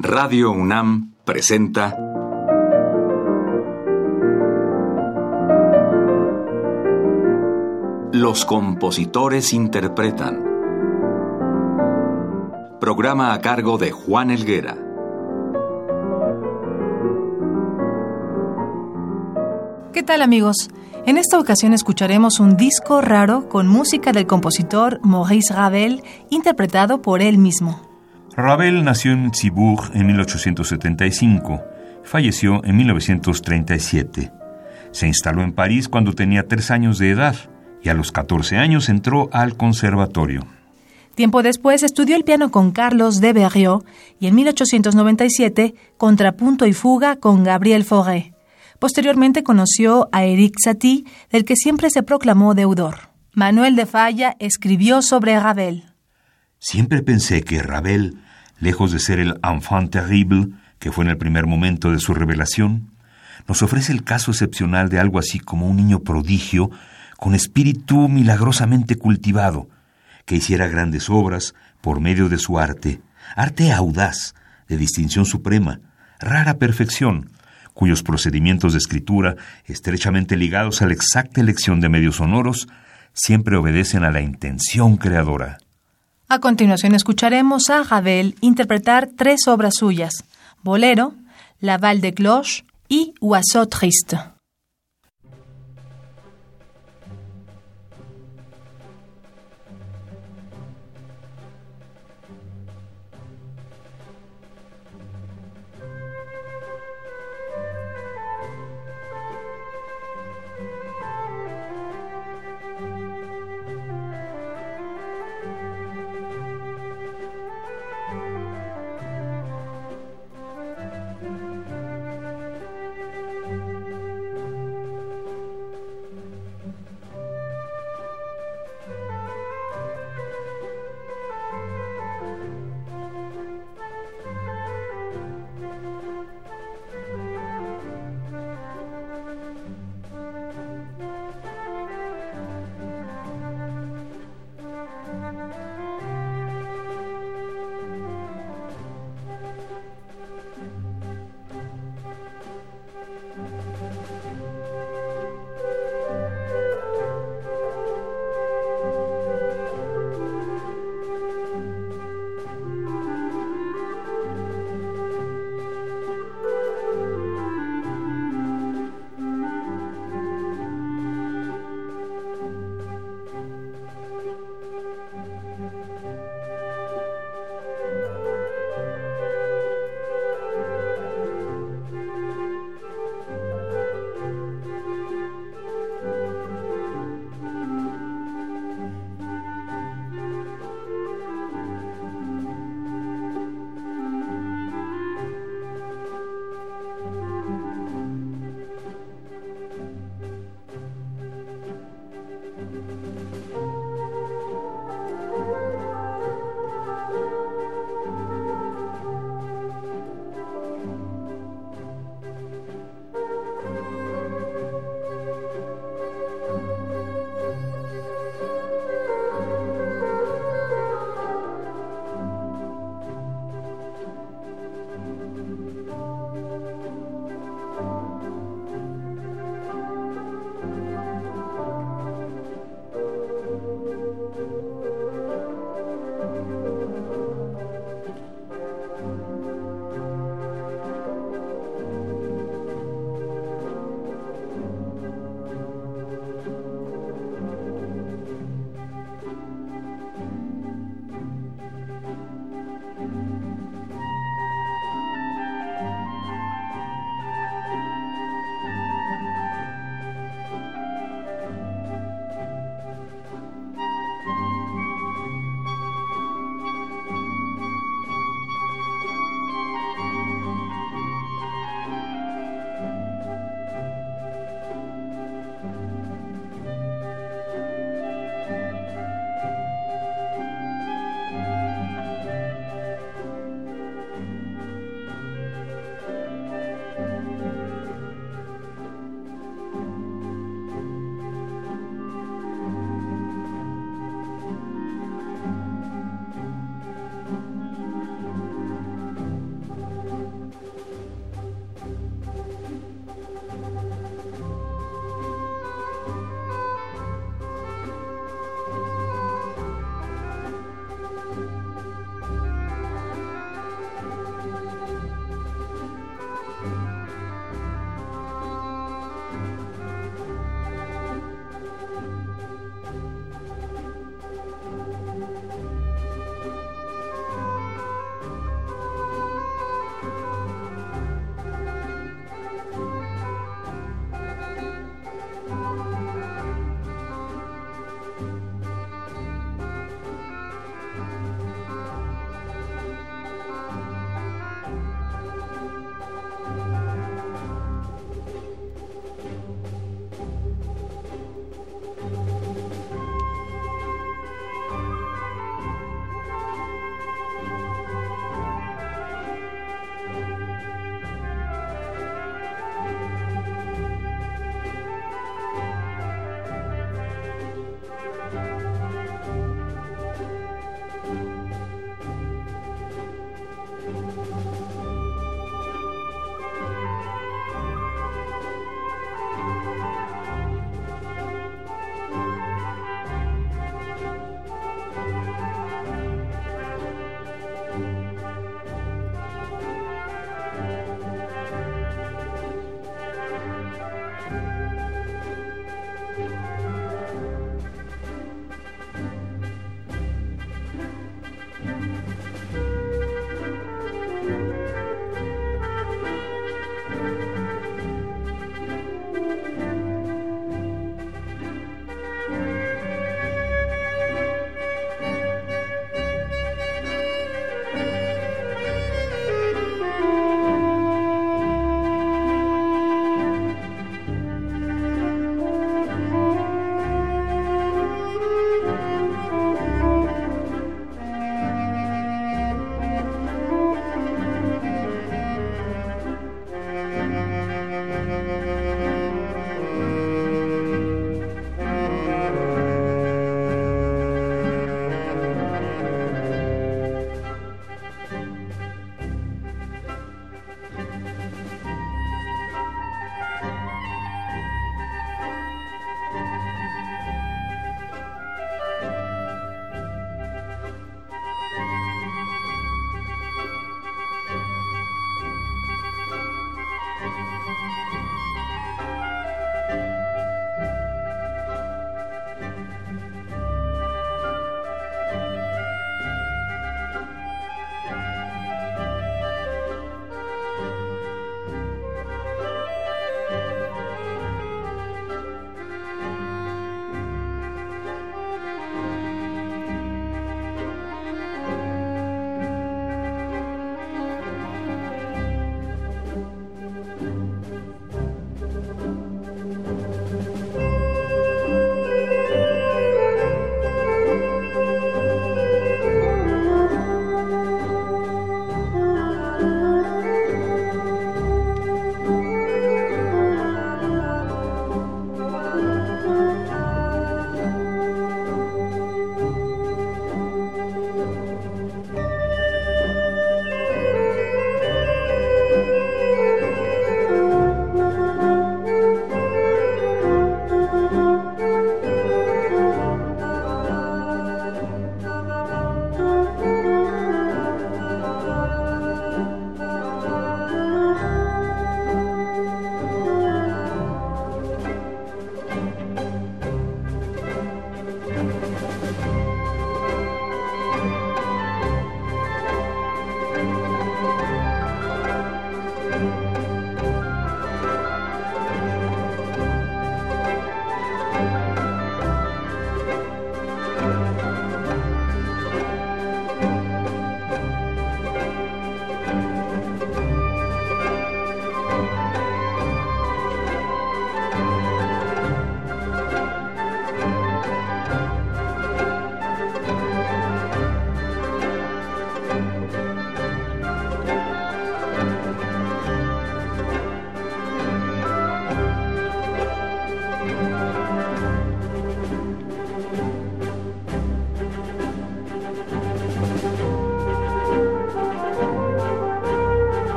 Radio UNAM presenta Los compositores interpretan. Programa a cargo de Juan Elguera. ¿Qué tal amigos? En esta ocasión escucharemos un disco raro con música del compositor Maurice Ravel interpretado por él mismo. Ravel nació en Cibourg en 1875. Falleció en 1937. Se instaló en París cuando tenía tres años de edad y a los 14 años entró al conservatorio. Tiempo después estudió el piano con Carlos de Berriot y en 1897 contrapunto y fuga con Gabriel Fauré. Posteriormente conoció a Eric Satie, del que siempre se proclamó deudor. Manuel de Falla escribió sobre Ravel. Siempre pensé que Ravel lejos de ser el enfant terrible que fue en el primer momento de su revelación, nos ofrece el caso excepcional de algo así como un niño prodigio con espíritu milagrosamente cultivado, que hiciera grandes obras por medio de su arte, arte audaz, de distinción suprema, rara perfección, cuyos procedimientos de escritura, estrechamente ligados a la exacta elección de medios sonoros, siempre obedecen a la intención creadora. A continuación escucharemos a Ravel interpretar tres obras suyas, Bolero, La Val de Cloche y Oiseau Triste.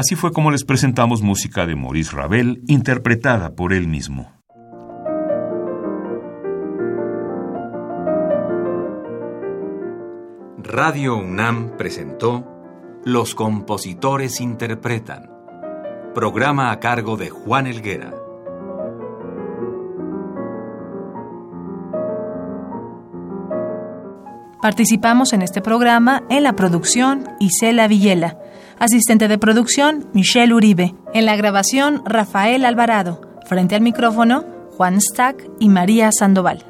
Así fue como les presentamos música de Maurice Ravel, interpretada por él mismo. Radio UNAM presentó Los compositores interpretan, programa a cargo de Juan Elguera. Participamos en este programa en la producción Isela Villela, asistente de producción Michelle Uribe, en la grabación Rafael Alvarado, frente al micrófono Juan Stack y María Sandoval.